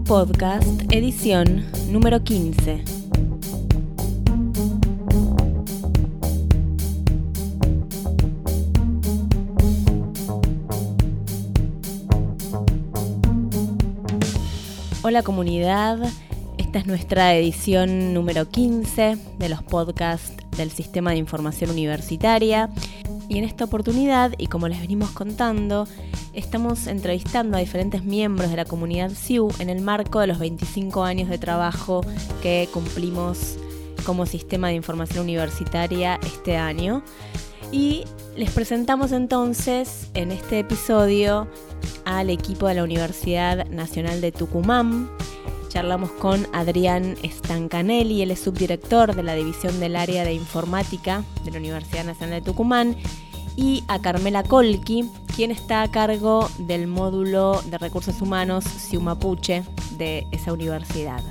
Podcast, edición número 15. Hola comunidad, esta es nuestra edición número 15 de los podcasts del Sistema de Información Universitaria y en esta oportunidad, y como les venimos contando, estamos entrevistando a diferentes miembros de la comunidad SIU en el marco de los 25 años de trabajo que cumplimos como Sistema de Información Universitaria este año. Y les presentamos entonces en este episodio al equipo de la Universidad Nacional de Tucumán. Charlamos con Adrián Stancanelli, él es subdirector de la División del Área de Informática de la Universidad Nacional de Tucumán, y a Carmela Colqui, quien está a cargo del módulo de recursos humanos Siumapuche de esa universidad.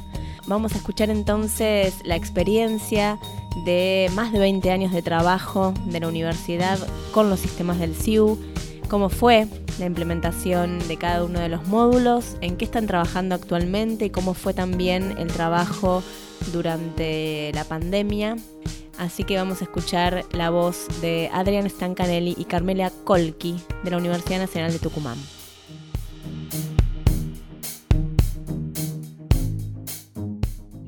Vamos a escuchar entonces la experiencia de más de 20 años de trabajo de la universidad con los sistemas del SIU, cómo fue la implementación de cada uno de los módulos, en qué están trabajando actualmente y cómo fue también el trabajo durante la pandemia. Así que vamos a escuchar la voz de Adrián Stancanelli y Carmela Colqui de la Universidad Nacional de Tucumán.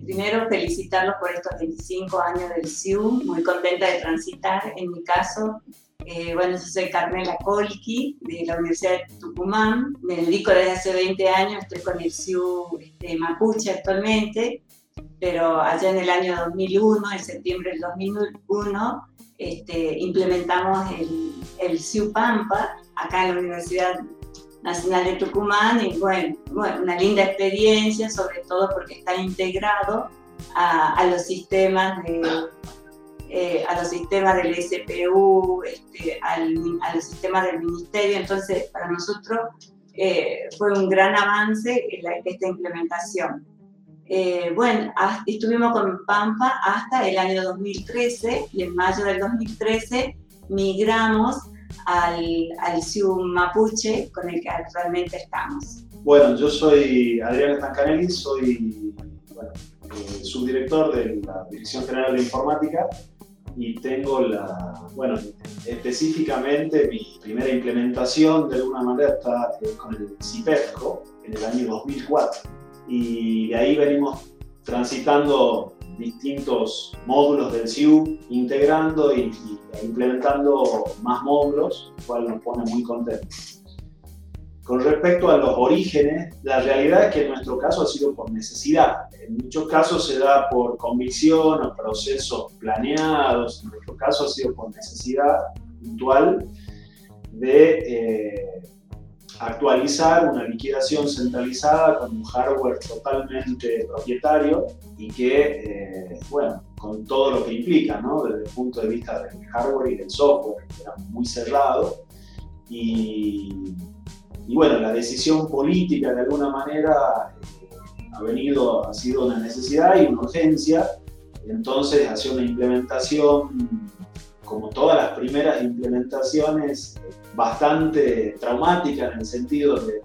Primero, felicitarlos por estos 25 años del SIU, muy contenta de transitar. En mi caso, eh, bueno, yo soy Carmela Colqui de la Universidad de Tucumán, me dedico desde hace 20 años, estoy con el SIU este, Mapuche actualmente pero allá en el año 2001, en septiembre del 2001, este, implementamos el, el Pampa acá en la Universidad Nacional de Tucumán y bueno, una linda experiencia, sobre todo porque está integrado a, los sistemas de, eh, a los sistemas del SPU, este, al, a los sistemas del ministerio, entonces para nosotros eh, fue un gran avance esta implementación. Eh, bueno, estuvimos con Pampa hasta el año 2013 y en mayo del 2013 migramos al, al Mapuche con el que actualmente estamos. Bueno, yo soy Adrián Stancanelli, soy eh, subdirector de la Dirección General de Informática y tengo la, bueno, específicamente mi primera implementación de alguna manera está eh, con el CIPEFCO en el año 2004 y de ahí venimos transitando distintos módulos del SIU, integrando e implementando más módulos, lo cual nos pone muy contentos. Con respecto a los orígenes, la realidad es que en nuestro caso ha sido por necesidad. En muchos casos se da por convicción o procesos planeados, en nuestro caso ha sido por necesidad puntual de eh, actualizar una liquidación centralizada con un hardware totalmente propietario y que, eh, bueno, con todo lo que implica, ¿no? Desde el punto de vista del hardware y del software, que era muy cerrado. Y, y bueno, la decisión política de alguna manera eh, ha venido, ha sido una necesidad y una urgencia. Entonces, hacia una implementación, como todas las primeras implementaciones, bastante traumática en el sentido de,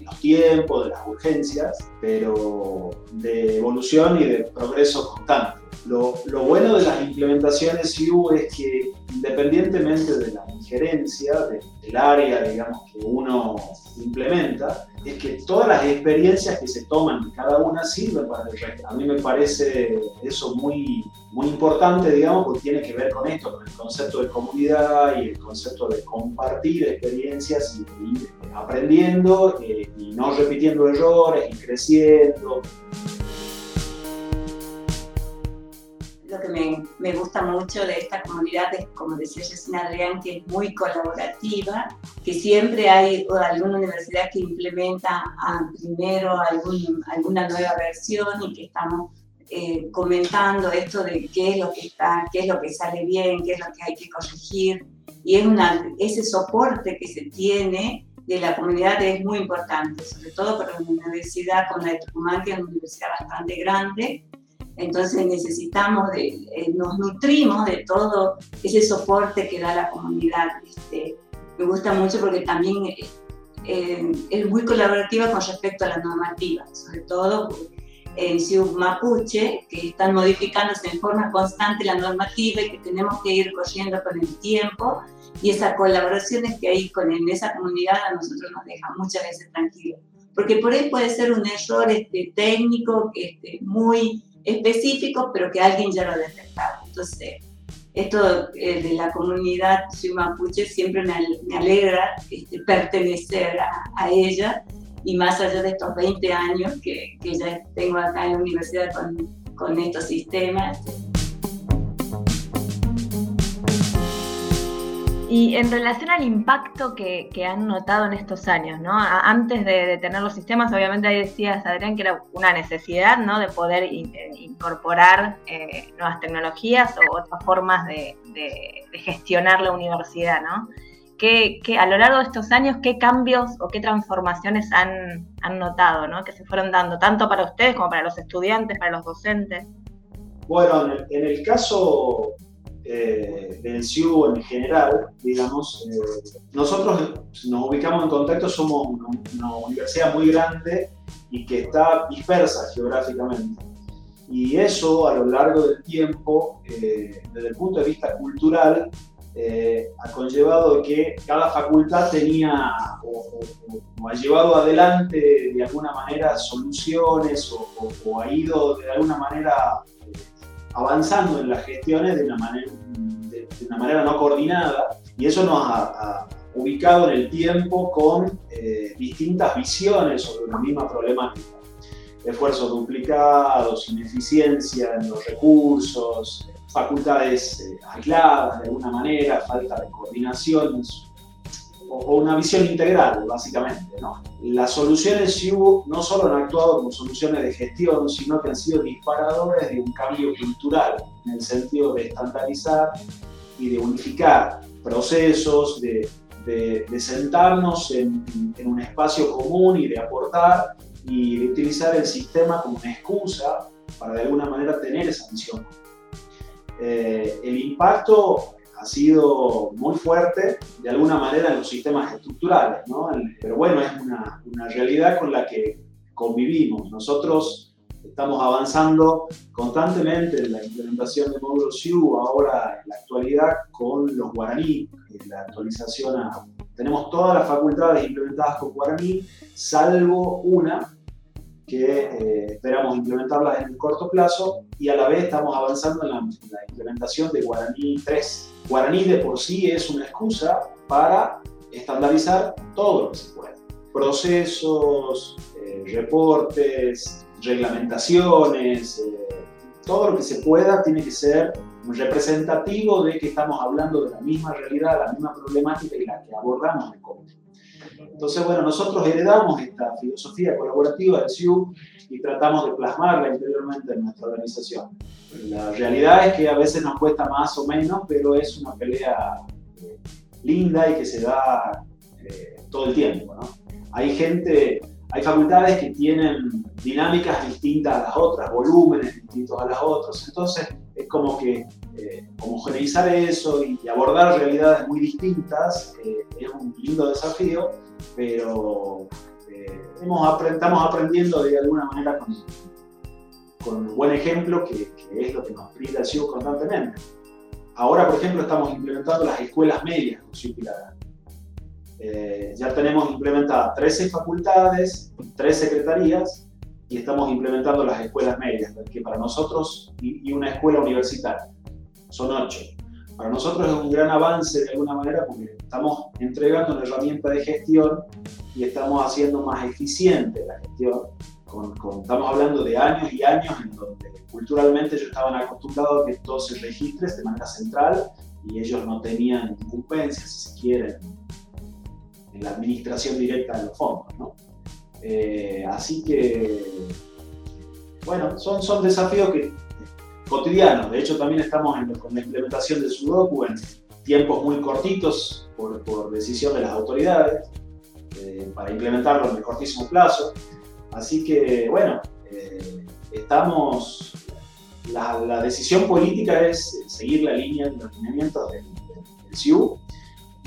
los tiempos, de las urgencias, pero de evolución y de progreso constante. Lo, lo bueno de las implementaciones CIU es que independientemente de la injerencia del área, digamos, que uno implementa, es que todas las experiencias que se toman de cada una sirven para el resto. A mí me parece eso muy, muy importante, digamos, porque tiene que ver con esto, con el concepto de comunidad y el concepto de compartir experiencias y, ir aprendiendo eh, y no repitiendo errores y creciendo. Que me, me, gusta mucho de esta comunidad es, como decía Jessina Adrián, que es muy colaborativa, que siempre hay alguna universidad que implementa primero algún, alguna nueva versión y que estamos eh, comentando esto de qué es lo que está, qué es lo que sale bien, qué es lo que hay que corregir. Y es una, ese soporte que se tiene de la comunidad es muy importante, sobre todo para una universidad como la de Tucumán, que es una universidad bastante grande, entonces necesitamos, de, eh, nos nutrimos de todo ese soporte que da la comunidad. Este, me gusta mucho porque también eh, eh, es muy colaborativa con respecto a la normativa, sobre todo en Ciudad Mapuche, que están modificándose en forma constante la normativa y que tenemos que ir corriendo con el tiempo. Y esas colaboraciones que hay con en esa comunidad a nosotros nos dejan muchas veces tranquilos. Porque por ahí puede ser un error este, técnico este, muy específico, pero que alguien ya lo ha detectado. Entonces, esto eh, de la comunidad siempre me, alegra este, pertenecer a, ella y más allá de estos 20 años que, que ya tengo acá en la universidad con, con estos sistemas. Y en relación al impacto que, que, han notado en estos años, ¿no? Antes de, tener los sistemas, obviamente ahí decías, Adrián, que era una necesidad, ¿no? De poder eh, incorporar eh, nuevas tecnologías o otras formas de, de, gestionar la universidad, ¿no? ¿Qué, a lo largo de estos años, qué cambios o qué transformaciones han, han notado, ¿no? Que se fueron dando, tanto para ustedes como para los estudiantes, para los docentes. Bueno, en el caso eh, del CIU en general, digamos, eh, nosotros nos ubicamos en contexto, somos una, universidad muy grande y que está dispersa geográficamente. Y eso a lo largo del tiempo, eh, desde el punto de vista cultural, ha conllevado que cada facultad tenía o, ha llevado adelante de alguna manera soluciones o, o ha ido de alguna manera avanzando en las gestiones de una manera, de, una manera no coordinada y eso nos ha, ubicado en el tiempo con eh, distintas visiones sobre una misma problemática. Esfuerzos duplicados, ineficiencia en los recursos, facultades eh, aisladas de alguna manera, falta de coordinación, o, una visión integral, básicamente. ¿no? Las soluciones no solo han actuado como soluciones de gestión, sino que han sido disparadores de un cambio cultural, en el sentido de estandarizar y de unificar procesos, de, de, sentarnos en, en, un espacio común y de aportar y de utilizar el sistema como una excusa para de alguna manera tener esa visión. Eh, el impacto ha sido muy fuerte de alguna manera en los sistemas estructurales, ¿no? Pero bueno, es una, una realidad con la que convivimos. Nosotros estamos avanzando constantemente en la implementación de módulos SIU, ahora en la actualidad con los guaraní, la actualización Tenemos todas las facultades implementadas con guaraní, salvo una que eh, esperamos implementarlas en el corto plazo y a la vez estamos avanzando en la, implementación de Guaraní 3. Guaraní de por sí es una excusa para estandarizar todo lo que se puede. Procesos, eh, reportes, reglamentaciones, eh, todo lo que se pueda tiene que ser representativo de que estamos hablando de la misma realidad, la misma problemática y la que abordamos en común. Entonces, bueno, nosotros heredamos esta filosofía colaborativa del CIU y tratamos de plasmarla interiormente en nuestra organización. La realidad es que a veces nos cuesta más o menos, pero es una pelea eh, linda y que se da eh, todo el tiempo. ¿no? Hay gente, hay facultades que tienen dinámicas distintas a las otras, volúmenes distintos a las otras, entonces es como que eh, homogeneizar eso y, abordar realidades muy distintas es un lindo desafío pero eh, estamos aprendiendo de alguna manera con, con un buen ejemplo que, es lo que nos brinda el CIU constantemente. Ahora, por ejemplo, estamos implementando las escuelas medias con CIU eh, ya tenemos implementadas 13 facultades, 3 secretarías y estamos implementando las escuelas medias, que para nosotros, y, y una escuela universitaria, son 8. Para nosotros es un gran avance de alguna manera porque estamos entregando una herramienta de gestión y estamos haciendo más eficiente la gestión. estamos hablando de años y años en donde culturalmente ellos estaban acostumbrados a que todo se registre de manera central y ellos no tenían incumbencias, si se quiere, en la administración directa de los fondos. ¿no? Eh, así que, bueno, son, son desafíos que cotidianos. De hecho, también estamos en, con la implementación de Sudoku en tiempos muy cortitos por, decisión de las autoridades eh, para implementarlo en el cortísimo plazo. Así que, bueno, eh, estamos. La, decisión política es seguir la línea de los lineamientos del, del, CIU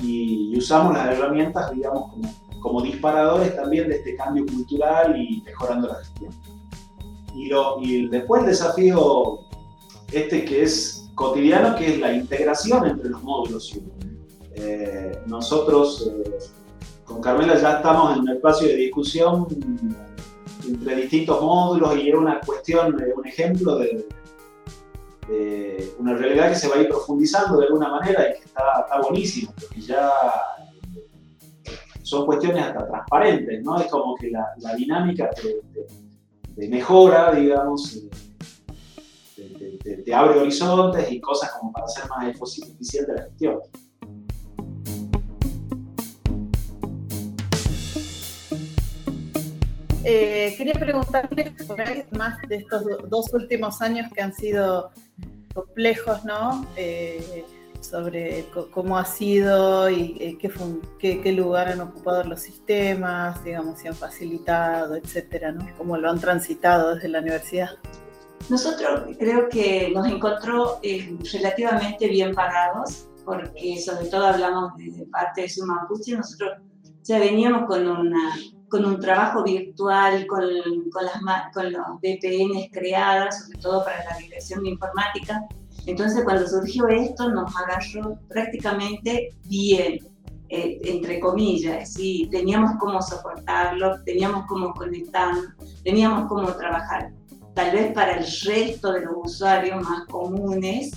y, usamos las herramientas, digamos, como, disparadores también de este cambio cultural y mejorando la gestión. Y, y después el desafío este que es cotidiano, que es la integración entre los módulos. Eh, nosotros eh, con Carmela ya estamos en un espacio de discusión entre distintos módulos y es una cuestión, un ejemplo de, una realidad que se va a ir profundizando de alguna manera y que está, está buenísimo, porque ya son cuestiones hasta transparentes, ¿no? Es como que la, dinámica de, mejora, digamos, te, abre horizontes y cosas como para hacer más eficiente la gestión. Eh, quería preguntarle más de estos dos últimos años que han sido complejos, ¿no? Eh, sobre cómo ha sido y eh, qué, qué, lugar han ocupado los sistemas, digamos, si han facilitado, etcétera, ¿no? Cómo lo han transitado desde la universidad. Nosotros creo que nos encontró eh, relativamente bien parados, porque sobre todo hablamos de, parte de su Mapuche, nosotros ya veníamos con, una, con un trabajo virtual, con, con, las, con los VPNs creadas, sobre todo para la dirección de informática, entonces, cuando surgió esto, nos agarró prácticamente bien, eh, entre comillas, ¿sí? teníamos cómo soportarlo, teníamos cómo conectarnos, teníamos cómo trabajar. Tal vez para el resto de los usuarios más comunes,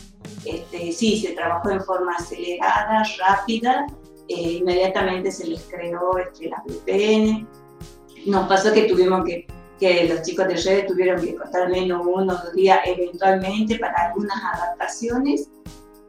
este, sí, se trabajó en forma acelerada, rápida, eh, inmediatamente se les creó este, la VPN. Nos pasó que tuvimos que que los chicos de redes tuvieron que cortar menos uno o dos días eventualmente para algunas adaptaciones,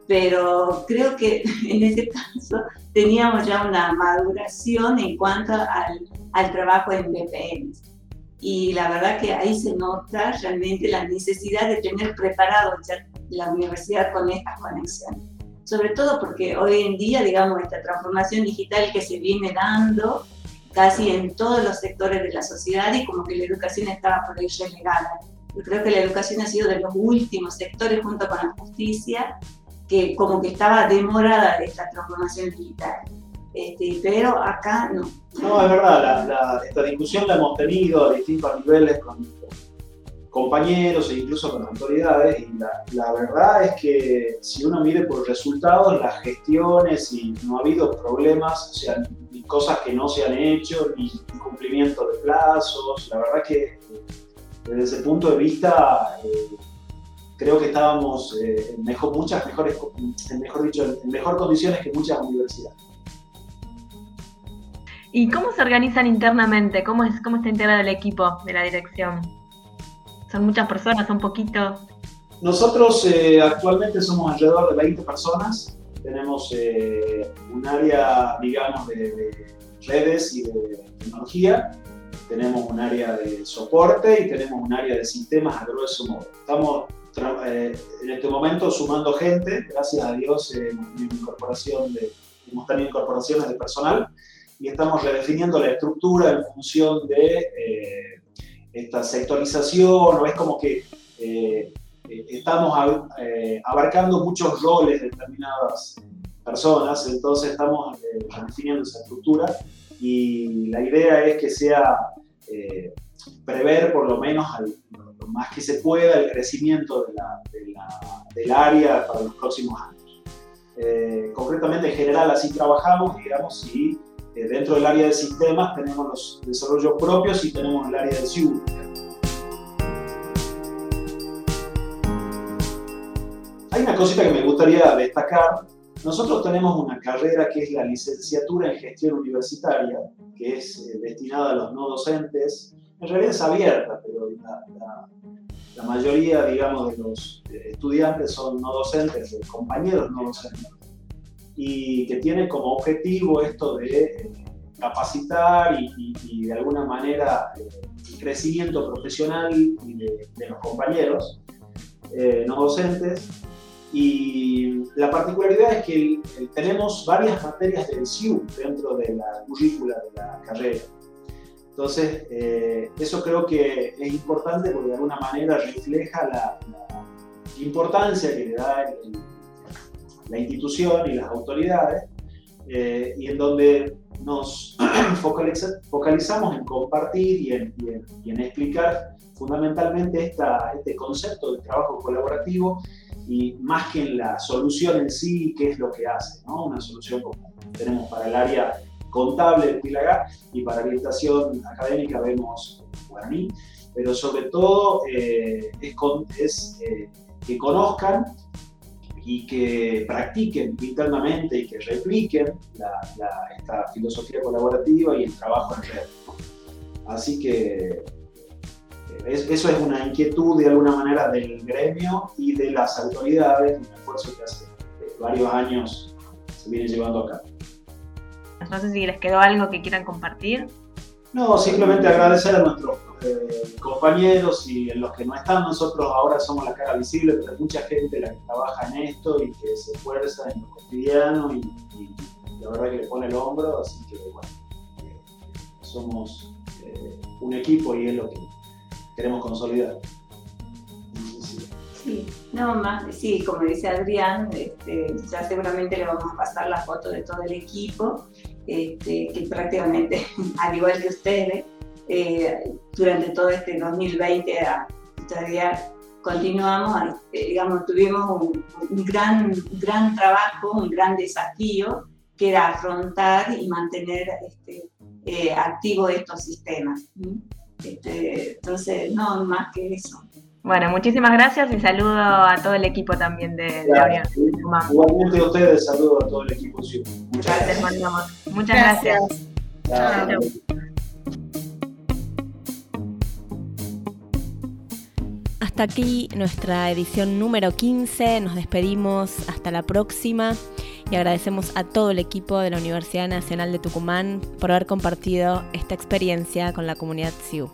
pero creo que en ese caso teníamos ya una maduración en cuanto al, al trabajo en VPNs. Y la verdad que ahí se nota realmente la necesidad de tener preparado ya la universidad con estas conexiones. Sobre todo porque hoy en día, digamos, esta transformación digital que se viene dando, casi en todos los sectores de la sociedad y como que la educación estaba por ahí relegada. Yo creo que la educación ha sido de los últimos sectores junto con la justicia que como que estaba demorada de esta transformación digital. Este, pero acá no. No, es verdad, esta discusión la hemos tenido a distintos niveles con, compañeros e incluso con autoridades y la, la, verdad es que si uno mire por resultados, las gestiones y no ha habido problemas, o sea, cosas que no se han hecho, ni cumplimiento de plazos. La verdad que desde ese punto de vista eh, creo que estábamos eh, en muchas mejores, en mejor dicho, en mejor condiciones que muchas universidades. ¿Y cómo se organizan internamente? ¿Cómo, es, cómo está integrado el equipo de la dirección? ¿Son muchas personas? ¿Son poquitos? Nosotros eh, actualmente somos alrededor de 20 personas tenemos eh, un área, digamos, de, redes y de tecnología, tenemos un área de soporte y tenemos un área de sistemas a grueso modo. Estamos eh, en este momento sumando gente, gracias a Dios eh, hemos tenido incorporación de, hemos tenido incorporaciones de personal y estamos redefiniendo la estructura en función de esta sectorización, o es como que eh, estamos eh, abarcando muchos roles de determinadas personas, entonces estamos eh, definiendo esa estructura y la idea es que sea prever por lo menos lo más que se pueda el crecimiento de la, del área para los próximos años. concretamente, en general, así trabajamos, digamos, si dentro del área de sistemas tenemos los desarrollos propios y tenemos el área de ciudad. Hay una cosita que me gustaría destacar. Nosotros tenemos una carrera que es la licenciatura en gestión universitaria, que es eh, destinada a los no docentes. En realidad es abierta, pero la, mayoría, digamos, de los eh, estudiantes son no docentes, compañeros no docentes. Y que tiene como objetivo esto de eh, capacitar y, de alguna manera el crecimiento profesional de, los compañeros no docentes y la particularidad es que tenemos varias materias del SIU dentro de la currícula de la carrera. Entonces, eh, eso creo que es importante porque de alguna manera refleja la, importancia que le da la institución y las autoridades, eh, y en donde nos focalizamos en compartir y en, y en, explicar fundamentalmente esta, este concepto de trabajo colaborativo y más que en la solución en sí, qué es lo que hace, ¿no? Una solución como tenemos para el área contable de Pilagá y para orientación académica vemos guaraní, pero sobre todo eh, es, es eh, que conozcan y que practiquen internamente y que repliquen esta filosofía colaborativa y el trabajo en red. Así que eh, eso es una inquietud de alguna manera del gremio y de las autoridades, un esfuerzo que hace varios años se viene llevando a cabo. No sé si les quedó algo que quieran compartir. No, simplemente agradecer a nuestros eh, compañeros y en los que no están. Nosotros ahora somos la cara visible, pero hay mucha gente la que trabaja en esto y que se esfuerza en lo cotidiano y, la verdad que le pone el hombro. Así que, bueno, eh, somos eh, un equipo y es lo que queremos consolidar. Sí, no más, sí, como dice Adrián, este, ya seguramente le vamos a pasar la foto de todo el equipo este, que prácticamente, al igual que ustedes, eh, durante todo este 2020 todavía continuamos, este, digamos, tuvimos un, gran, gran trabajo, un gran desafío, que era afrontar y mantener este, eh, activos estos sistemas. Este, entonces, no más que eso. Bueno, muchísimas gracias y saludo a todo el equipo también de, la Unión. Igualmente a ustedes, saludo a todo el equipo. Muchas gracias. Muchas gracias. Hasta aquí nuestra edición número 15. Nos despedimos hasta la próxima y agradecemos a todo el equipo de la Universidad Nacional de Tucumán por haber compartido esta experiencia con la comunidad SIU.